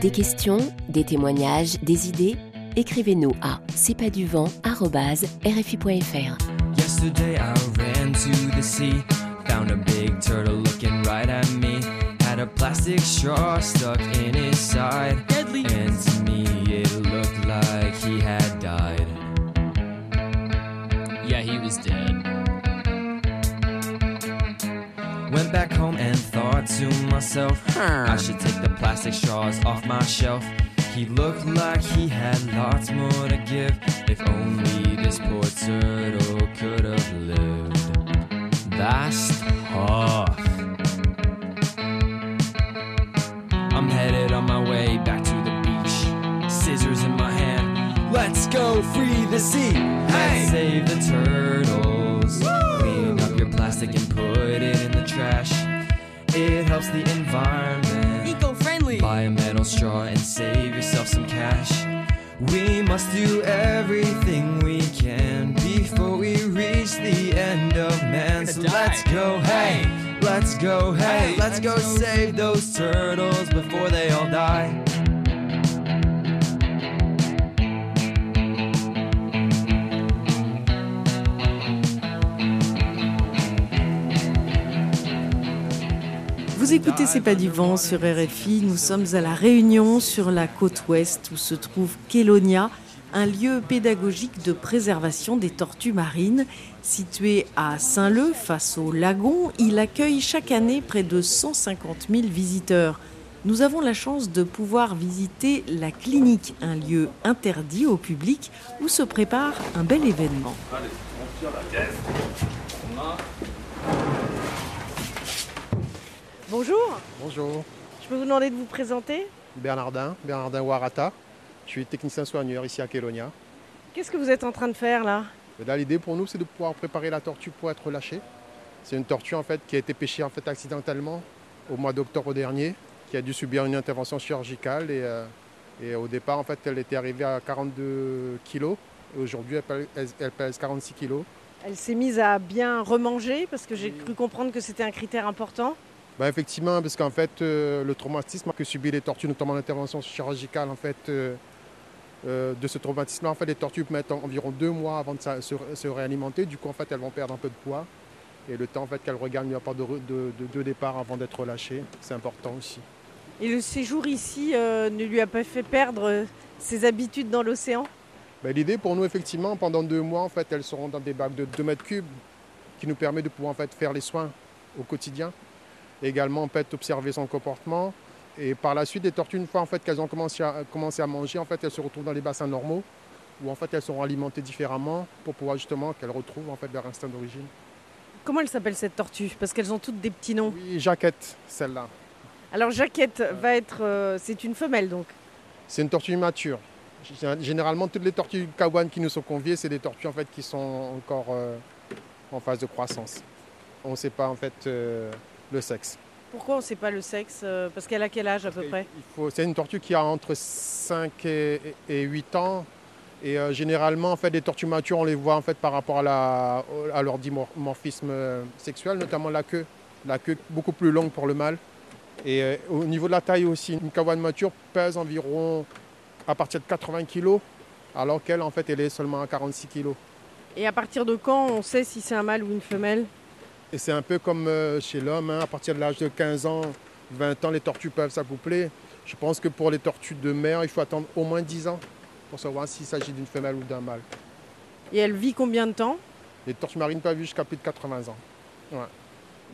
Des questions, des témoignages, des idées écrivez-nous à c'est pas du vent Yesterday I ran to the sea, found a big turtle looking right at me. Had a plastic straw stuck in his side. Deadly. And to me it looked like he had died. Yeah, he was dead. Went back home and thought to myself, I should take the plastic straws off my shelf. He looked like he had lots more to give. If only this poor turtle could have lived. That's tough. I'm headed on my way back to the beach. Scissors in my hand. Let's go free the sea. Hey! Save the turtles. Clean up your plastic and put it in the trash. It helps the environment. Eco-friendly. Buy a metal straw and save yourself some cash. We must do everything we can before we reach the end of man. So let's go, hey, let's go, hey, let's go save those turtles before they all die. Vous écoutez C'est pas du vent sur RFI. Nous sommes à La Réunion, sur la côte ouest, où se trouve Kélonia, un lieu pédagogique de préservation des tortues marines. Situé à Saint-Leu, face au lagon, il accueille chaque année près de 150 000 visiteurs. Nous avons la chance de pouvoir visiter la clinique, un lieu interdit au public où se prépare un bel événement. Bonjour, Bonjour, je peux vous demander de vous présenter? Bernardin, Bernardin Warata. Je suis technicien soigneur ici à Kélonia. Qu'est-ce que vous êtes en train de faire là? Là, l'idée pour nous, c'est de pouvoir préparer la tortue pour être relâchée. C'est une tortue en fait qui a été pêchée en fait accidentellement au mois d'octobre dernier, qui a dû subir une intervention chirurgicale et, euh, et au départ en fait elle était arrivée à 42 kg aujourd'hui elle- elle pèse 46 kg. Elle s'est mise à bien remanger parce que j'ai cru comprendre que c'était un critère important. Bah, effectivement, parce qu'en fait, euh, le traumatisme que subissent les tortues, notamment l'intervention chirurgicale, en fait, euh, euh, de ce traumatisme-là, en fait, les tortues mettent en- environ deux mois avant de se, se réalimenter. Du coup, en fait, elles vont perdre un peu de poids. Et le temps en fait, qu'elles regagnent, il n'y a pas de, de- de- de départ avant d'être relâchées. C'est important aussi. Et le séjour ici euh, ne lui a pas fait perdre ses habitudes dans l'océan? Bah, L'idée pour nous, effectivement, pendant deux mois, en fait, elles seront dans des bacs de 2 mètres cubes qui nous permet de pouvoir en fait, faire les soins au quotidien. Également, en fait, observer son comportement. Et par la suite, les tortues, une fois en fait, qu'elles ont commencé à, commencé à manger, en fait, elles se retrouvent dans les bassins normaux où en fait, elles seront alimentées différemment pour pouvoir justement qu'elles retrouvent en fait, leur instinct d'origine. Comment elle s'appelle cette tortue Parce qu'elles ont toutes des petits noms. Oui, Jaquette, celle-là. Alors Jaquette va être... euh, c'est une femelle donc. C'est une tortue immature. Gé- Généralement, toutes les tortues kawan qui nous sont conviées, c'est des tortues en fait, qui sont encore euh, en phase de croissance. On ne sait pas en fait euh, le sexe. Pourquoi on ne sait pas le sexe euh, Parce qu'elle a quel âge à peu près C'est une tortue qui a entre 5 et, et 8 ans. Et euh, généralement, en fait, les tortues matures, on les voit en fait par rapport à, la, à leur dimorphisme euh, sexuel, notamment la queue. La queue beaucoup plus longue pour le mâle. Et euh, au niveau de la taille aussi, une kawan mature pèse environ à partir de 80 kg, alors qu'elle, en fait, elle est seulement à 46 kg. Et à partir de quand on sait si c'est un mâle ou une femelle? Et c'est un peu comme euh, chez l'homme, hein, à partir de l'âge de 15 ans, 20 ans, les tortues peuvent s'accoupler. Je pense que pour les tortues de mer, il faut attendre au moins 10 ans pour savoir s'il s'agit d'une femelle ou d'un mâle. Et elle vit combien de temps? Les tortues marines peuvent vivre jusqu'à plus de 80 ans.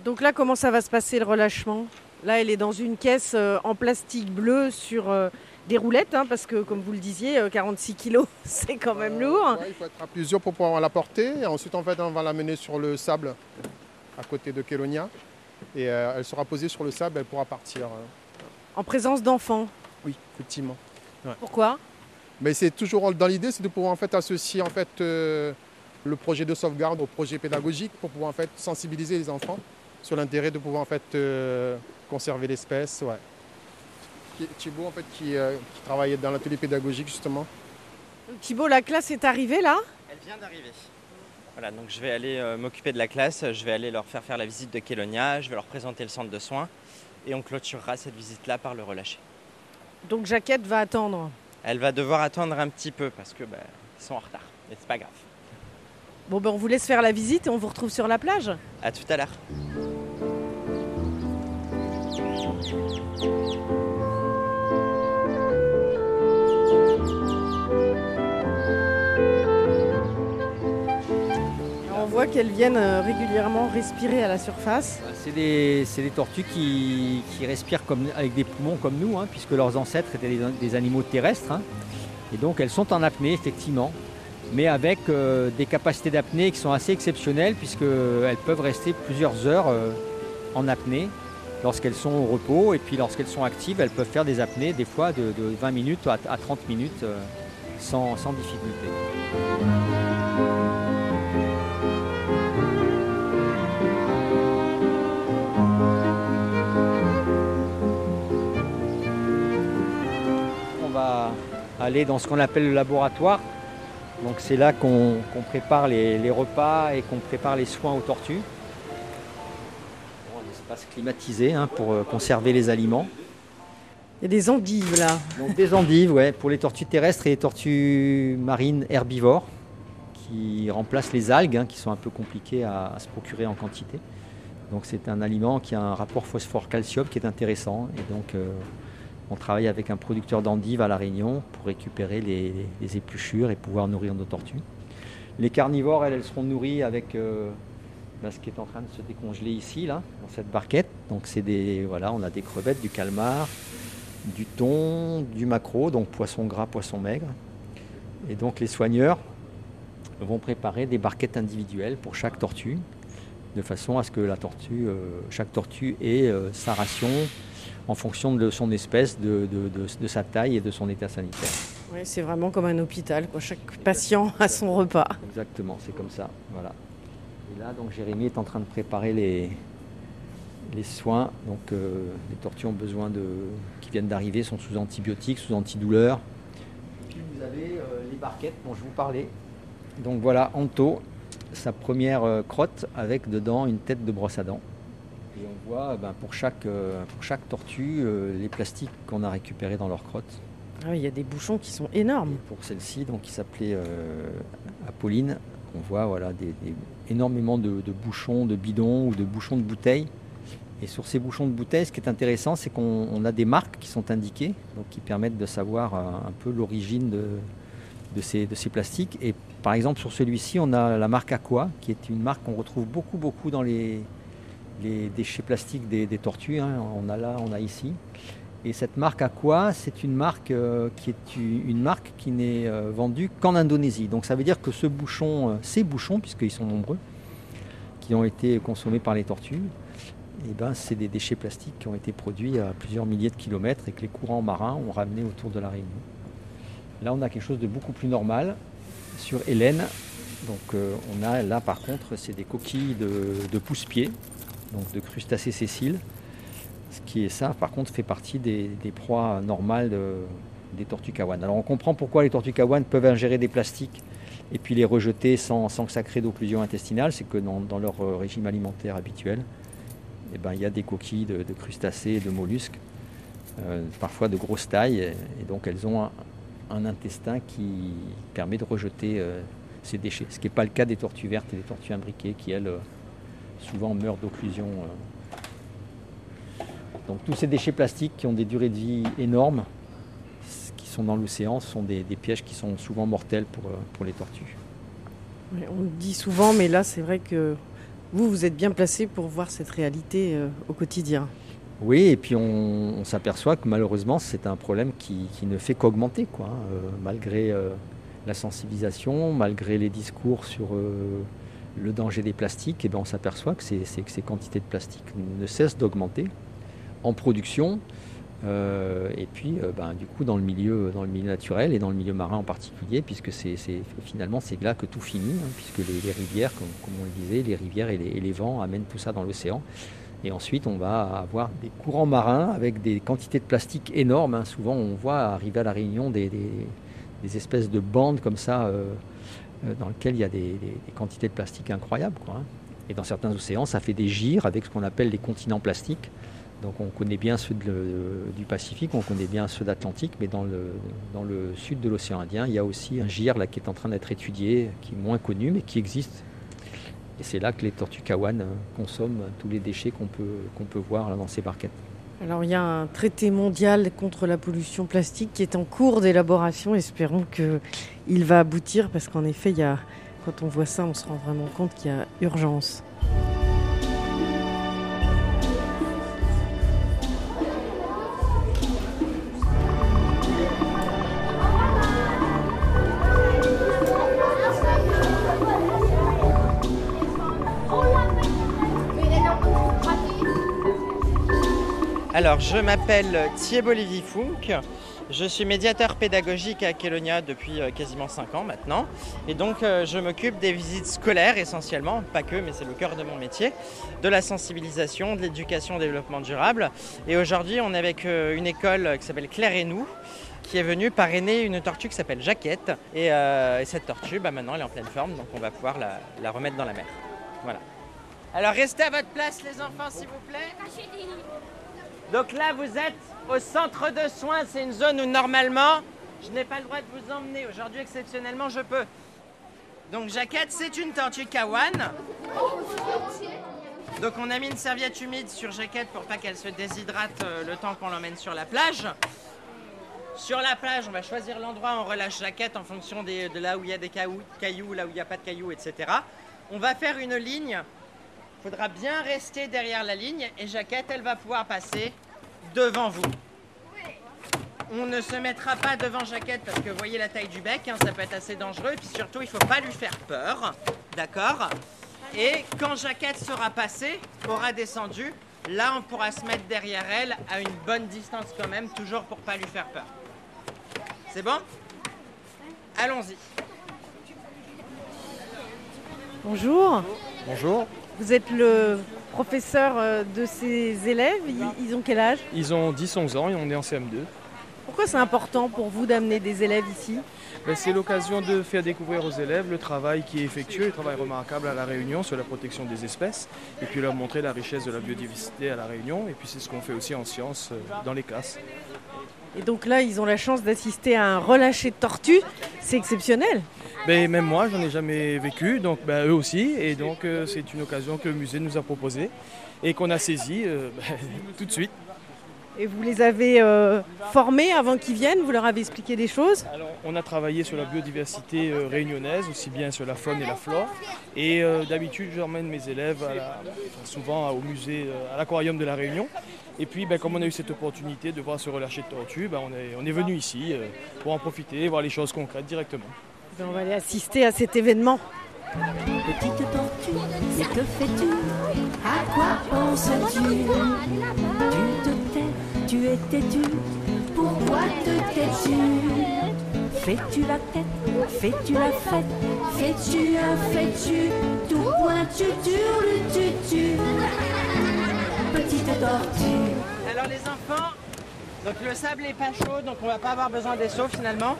Donc là, comment ça va se passer le relâchement? Là, elle est dans une caisse euh, en plastique bleu sur euh, des roulettes, hein, parce que comme vous le disiez, euh, 46 kilos, c'est quand même lourd. Ouais, il faut être à plusieurs pour pouvoir la porter. Et ensuite, en fait, on va la mener sur le sable à côté de Kélonia. Et euh, elle sera posée sur le sable, elle pourra partir. euh. En présence d'enfants. Oui, effectivement. Pourquoi? Mais c'est toujours dans l'idée, c'est de pouvoir en fait associer en fait euh, le projet de sauvegarde au projet pédagogique pour pouvoir en fait sensibiliser les enfants sur l'intérêt de pouvoir en fait euh, conserver l'espèce. Ouais. Thi- Thibaut en fait qui, euh, qui travaillait dans l'atelier pédagogique justement. Thibault, la classe est arrivée là? Elle vient d'arriver. Voilà, donc je vais aller euh, m'occuper de la classe, je vais aller leur faire faire la visite de Kélonia, je vais leur présenter le centre de soins et on clôturera cette visite-là par le relâcher. Donc Jaquette va attendre. Elle va devoir attendre un petit peu parce que bah, ils sont en retard. Mais c'est pas grave. Bon, ben on vous laisse faire la visite et on vous retrouve sur la plage. À tout à l'heure. Qu'elles viennent euh, régulièrement respirer à la surface. C'est des, c'est des tortues qui, respirent comme, avec des poumons comme nous, hein, puisque leurs ancêtres étaient des, animaux terrestres. hein. Et donc elles sont en apnée, effectivement, mais avec euh, des capacités d'apnée qui sont assez exceptionnelles, puisqu'elles peuvent rester plusieurs heures euh, en apnée lorsqu'elles sont au repos. Et puis lorsqu'elles sont actives, elles peuvent faire des apnées, des fois de, de 20 minutes à, à 30 minutes, euh, sans difficulté. Aller dans ce qu'on appelle le laboratoire. Donc c'est là qu'on prépare les, les repas et qu'on prépare les soins aux tortues. Bon, un espace climatisé hein, pour euh, conserver les aliments. Il y a des endives là. Donc des endives, ouais, pour les tortues terrestres et les tortues marines herbivores, qui remplacent les algues, hein, qui sont un peu compliquées à, à se procurer en quantité. Donc c'est un aliment qui a un rapport phosphore-calcium qui est intéressant. Et donc euh, on travaille avec un producteur d'endives à La Réunion pour récupérer les, épluchures et pouvoir nourrir nos tortues. Les carnivores, elles, elles seront nourries avec euh, ben, ce qui est en train de se décongeler ici, là, dans cette barquette. Donc c'est des, voilà, on a des crevettes, du calmar, du thon, du maquereau, donc poisson gras, poisson maigre. Et donc les soigneurs vont préparer des barquettes individuelles pour chaque tortue, de façon à ce que euh, chaque tortue ait euh, sa ration en fonction de son espèce, de, de- de- de sa taille et de son état sanitaire. Ouais, c'est vraiment comme un hôpital. Quoi. Chaque patient a son repas. Exactement, c'est comme ça. Voilà. Et là, donc Jérémy est en train de préparer les, les soins. Donc euh, les tortues ont besoin de, qui viennent d'arriver sont sous antibiotiques, sous antidouleurs. Puis vous avez euh, les barquettes dont je vous parlais. Donc voilà, Anto, sa première euh, crotte avec dedans une tête de brosse à dents. Voit ben, pour, chaque, euh, pour chaque tortue euh, les plastiques qu'on a récupérés dans leur crotte. Ah oui, il y a des bouchons qui sont énormes. Et pour celle-ci, donc qui s'appelait euh, Apolline, on voit voilà, des, des- énormément de, de bouchons de bidons ou de bouchons de bouteilles. Et sur ces bouchons de bouteilles, ce qui est intéressant, c'est qu'on on a des marques qui sont indiquées, donc qui permettent de savoir un peu l'origine de, de ces, de ces plastiques. Et par exemple, sur celui-ci, on a la marque Aqua, qui est une marque qu'on retrouve beaucoup, beaucoup dans les, les déchets plastiques des, tortues. hein. On a là, on a ici. Et cette marque Aqua, c'est une marque euh, qui est une marque qui n'est euh, vendue qu'en Indonésie. Donc ça veut dire que ce bouchon, euh, ces bouchons, puisqu'ils sont nombreux, qui ont été consommés par les tortues, eh ben, c'est des déchets plastiques qui ont été produits à plusieurs milliers de kilomètres et que les courants marins ont ramenés autour de la Réunion. Là, on a quelque chose de beaucoup plus normal sur Hélène. Donc on a là par contre, c'est des coquilles de, de pousse-pieds, donc de crustacés sessiles. Ce qui est ça, par contre, fait partie des, proies normales de- des tortues kawan. Alors on comprend pourquoi les tortues kawan peuvent ingérer des plastiques et puis les rejeter sans, sans que ça crée d'occlusion intestinale. C'est que dans, leur euh, régime alimentaire habituel, eh ben, il y a des coquilles de, de crustacés de mollusques, euh, parfois de grosse taille, et, donc elles ont un, intestin qui permet de rejeter euh, ces déchets. Ce qui n'est pas le cas des tortues vertes et des tortues imbriquées qui, elles, souvent meurent d'occlusion. euh, donc tous ces déchets plastiques qui ont des durées de vie énormes, qui sont dans l'océan, sont des, des pièges qui sont souvent mortels pour, euh, pour les tortues. On le dit souvent, mais là, c'est vrai que vous, vous êtes bien placé pour voir cette réalité euh, au quotidien. Oui, et puis on, on s'aperçoit que malheureusement c'est un problème qui, qui ne fait qu'augmenter, quoi, hein, euh, malgré euh, la sensibilisation, malgré les discours sur le danger des plastiques, et ben on s'aperçoit que, ces- quantités de plastique ne cessent d'augmenter en production, euh, et puis euh, ben, du coup dans le, milieu, dans le milieu naturel et dans le milieu marin en particulier, puisque c'est, finalement c'est là que tout finit, hein, puisque les, rivières, comme, on le disait, les rivières et les, vents amènent tout ça dans l'océan. Et ensuite, on va avoir des courants marins avec des quantités de plastique énormes. hein. Souvent, on voit arriver à la Réunion des, espèces de bandes comme ça, euh, dans lesquelles il y a des, quantités de plastique incroyables. quoi, hein. Et dans certains océans, ça fait des gires avec ce qu'on appelle les continents plastiques. Donc on connaît bien ceux du Pacifique, on connaît bien ceux d'Atlantique, mais dans le, dans le sud de l'océan Indien, il y a aussi un gire là, qui est en train d'être étudié, qui est moins connu, mais qui existe. Et c'est là que les tortues kawan euh, consomment tous les déchets qu'on peut, peut voir là, dans ces barquettes. Alors il y a un traité mondial contre la pollution plastique qui est en cours d'élaboration. Espérons qu'il va aboutir parce qu'en effet, quand on voit ça, on se rend vraiment compte qu'il y a urgence. Alors, je m'appelle Thibault Lévy-Funk. Je suis médiateur pédagogique à Kelonia depuis euh, quasiment 5 ans maintenant. Et donc, euh, je m'occupe des visites scolaires essentiellement, pas que, mais c'est le cœur de mon métier, de la sensibilisation, de l'éducation au développement durable. Et aujourd'hui, on est avec euh, une école qui s'appelle Claire et nous, qui est venue parrainer une tortue qui s'appelle Jaquette. Et, et cette tortue, bah, maintenant, elle est en pleine forme, donc on va pouvoir la remettre dans la mer. Voilà. Alors, restez à votre place, les enfants, s'il vous plaît. Donc là, vous êtes au centre de soins. C'est une zone où normalement, je n'ai pas le droit de vous emmener. Aujourd'hui, exceptionnellement, je peux. Donc, Jaquette, c'est une tortue kawan. Donc, on a mis une serviette humide sur Jaquette pour pas qu'elle se déshydrate euh, le temps qu'on l'emmène sur la plage. Sur la plage, on va choisir l'endroit on relâche Jaquette en fonction de là où il y a des cailloux, là où il n'y a pas de cailloux, etc. On va faire une ligne faudra bien rester derrière la ligne et Jaquette, elle va pouvoir passer devant vous. On ne se mettra pas devant Jaquette parce que vous voyez la taille du bec, hein, ça peut être assez dangereux. Et puis surtout, il ne faut pas lui faire peur. D'accord? Et quand Jaquette sera passée, aura descendu, là, on pourra se mettre derrière elle à une bonne distance quand même, toujours pour pas lui faire peur. C'est bon? Allons-y. Bonjour, Bonjour. Vous êtes le professeur euh, de ces élèves. Ils- ont quel âge? Ils ont 10-11 ans et on est en CM2. Pourquoi c'est important pour vous d'amener des élèves ici? C'est l'occasion de faire découvrir aux élèves le travail qui est effectué, le travail remarquable à La Réunion sur la protection des espèces, et puis leur montrer la richesse de la biodiversité à La Réunion, et puis c'est ce qu'on fait aussi en sciences euh, dans les classes. Et donc là, ils ont la chance d'assister à un relâché de tortues. C'est exceptionnel. Ben, même moi, j'en ai jamais vécu, donc ben, eux aussi, et donc euh, c'est une occasion que le musée nous a proposée et qu'on a saisie euh, ben, tout de suite. Et vous les avez euh, formés avant qu'ils viennent Vous leur avez expliqué des choses Alors, on a travaillé sur la biodiversité euh, réunionnaise, aussi bien sur la faune et la flore. Et euh, d'habitude, j'emmène mes élèves à la- enfin, souvent au musée, à l'aquarium de la Réunion. Et puis, ben, comme on a eu cette opportunité de voir ce relâcher de tortues, ben, on est, on est venu ici euh, pour en profiter, voir les choses concrètes directement. Ben, On va aller assister à cet événement. Petite tortue, mais que fais-tu? À quoi penses-tu? Tu tu es têtu. Pourquoi te tais-tu? Fais-tu la tête? Fais-tu la fête? Fais-tu un fais-tu Tout pointu, le tutu. Petite tortue. Alors les enfants, donc le sable est pas chaud, donc on va pas avoir besoin des seaux finalement.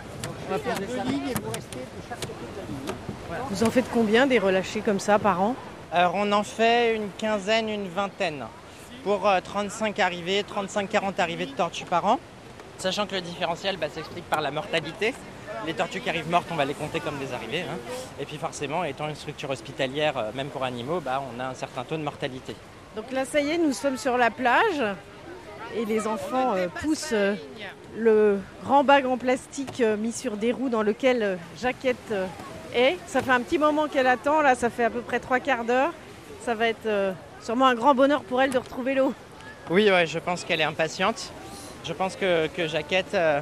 On va faire des lignes Vous en faites combien des relâchés comme ça par an? Alors on en fait une quinzaine, une vingtaine pour euh, 35 arrivées, 35-40 arrivées de tortues par an. Sachant que le différentiel bah, s'explique par la mortalité. Les tortues qui arrivent mortes, on va les compter comme des arrivées. hein. Et puis forcément, étant une structure hospitalière, euh, même pour animaux, bah, on a un certain taux de mortalité. Donc là, ça y est, nous sommes sur la plage et les enfants euh, poussent euh, le grand bague en plastique euh, mis sur des roues dans lequel euh, Jaquette euh, est. Ça fait un petit moment qu'elle attend, là, ça fait à peu près trois quarts d'heure. Ça va être euh, sûrement un grand bonheur pour elle de retrouver l'eau. Oui, ouais, je pense qu'elle est impatiente. Je pense que, que Jaquette euh,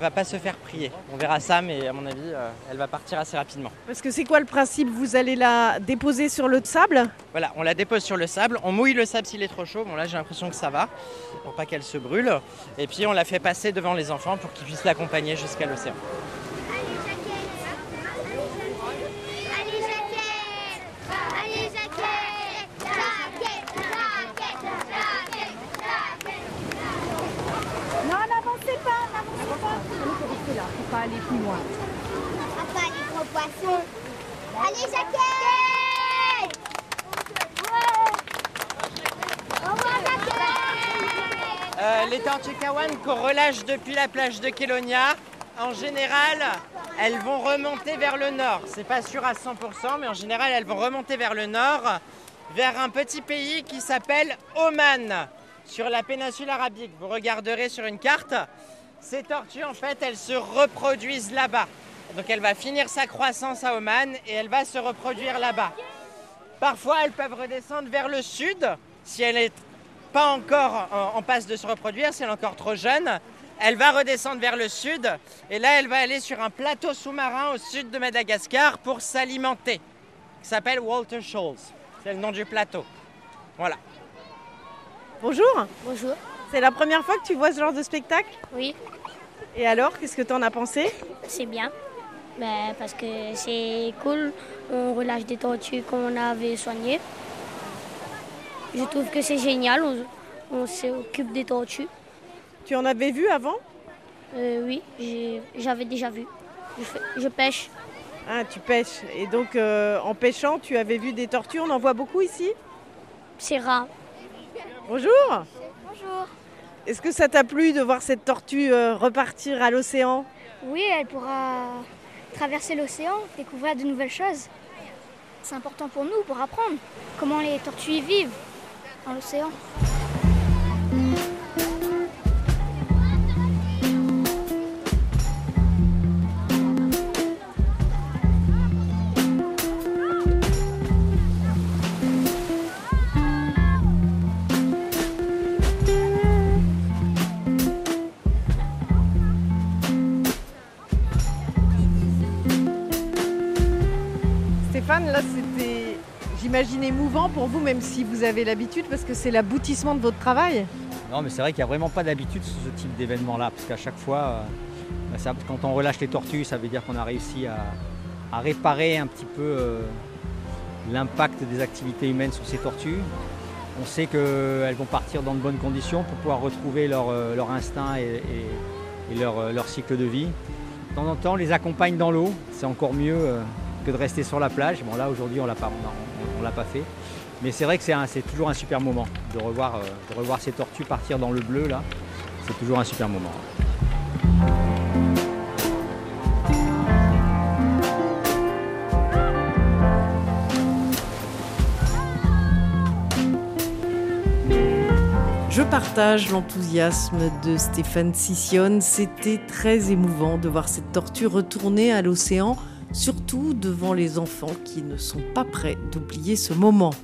va pas se faire prier. On verra ça, mais à mon avis, euh, elle va partir assez rapidement. Parce que c'est quoi le principe? Vous allez la déposer sur le sable? Voilà, on la dépose sur le sable, on mouille le sable s'il est trop chaud. Bon là j'ai l'impression que ça va, pour pas qu'elle se brûle. Et puis on la fait passer devant les enfants pour qu'ils puissent l'accompagner jusqu'à l'océan. Allez, Jaquette Allez, Jaquette Jaquette, Jaquette, Jaquette, Jaquette Non, n'avancez pas, n'avancez pas. Il faut rester là, Papa, les gros Allez, les qu'on relâche depuis la plage de Kélonia, en général, elles vont remonter vers le nord. C'est pas sûr à 100%, mais en général, elles vont remonter vers le nord, vers un petit pays qui s'appelle Oman, sur la péninsule arabique. Vous regarderez sur une carte. Ces tortues, en fait, elles se reproduisent là-bas. Donc elle va finir sa croissance à Oman et elle va se reproduire là-bas. Parfois, elles peuvent redescendre vers le sud si elle n'est pas encore en, en passe de se reproduire, si elle est encore trop jeune. Elle va redescendre vers le sud et là, elle va aller sur un plateau sous-marin au sud de Madagascar pour s'alimenter. qui s'appelle Walter Shoals. C'est le nom du plateau. Voilà. Bonjour, Bonjour. C'est la première fois que tu vois ce genre de spectacle Oui, Et alors, qu'est-ce que tu en as pensé c'est bien. Ben, parce que c'est cool. On relâche des tortues qu'on avait soignées. Je trouve que c'est génial. On, on s'occupe des tortues. Tu en avais vu avant Euh, oui, j'avais déjà vu. Je, fais- je pêche. Ah, tu pêches. Et donc, euh, en pêchant, tu avais vu des tortues, on en voit beaucoup ici C'est rare. Bonjour. Est-ce que ça t'a plu de voir cette tortue euh, repartir à l'océan? Oui, elle pourra traverser l'océan, découvrir de nouvelles choses. C'est important pour nous, pour apprendre comment les tortues vivent dans l'océan. J'imagine, émouvant pour vous, même si vous avez l'habitude, parce que c'est l'aboutissement de votre travail. Non, mais c'est vrai qu'il n'y a vraiment pas d'habitude sur ce type d'événement-là, parce qu'à chaque fois, euh, quand on relâche les tortues, ça veut dire qu'on a réussi à, réparer un petit peu euh, l'impact des activités humaines sur ces tortues. On sait qu'elles vont partir dans de bonnes conditions pour pouvoir retrouver leur, euh, instinct et, leur, cycle de vie. De temps en temps, on les accompagne dans l'eau, c'est encore mieux que de rester sur la plage. Bon là, aujourd'hui, on l'a pas, on on l'a pas fait. Mais c'est vrai que c'est toujours un super moment de revoir, euh, de revoir ces tortues partir dans le bleu là. C'est toujours un super moment. Je partage l'enthousiasme de Stéphane Sissionne. C'était très émouvant de voir cette tortue retourner à l'océan, surtout devant les enfants qui ne sont pas prêts d'oublier ce moment.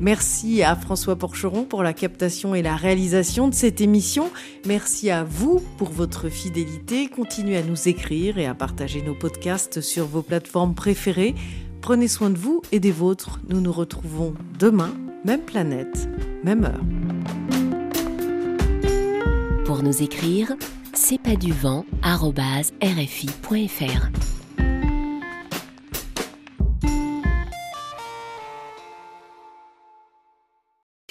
Merci à François Porcheron pour la captation et la réalisation de cette émission. Merci à vous pour votre fidélité. Continuez à nous écrire et à partager nos podcasts sur vos plateformes préférées. Prenez soin de vous et des vôtres. Nous nous retrouvons demain, même planète, même heure. Pour nous écrire, c'est pas du vent.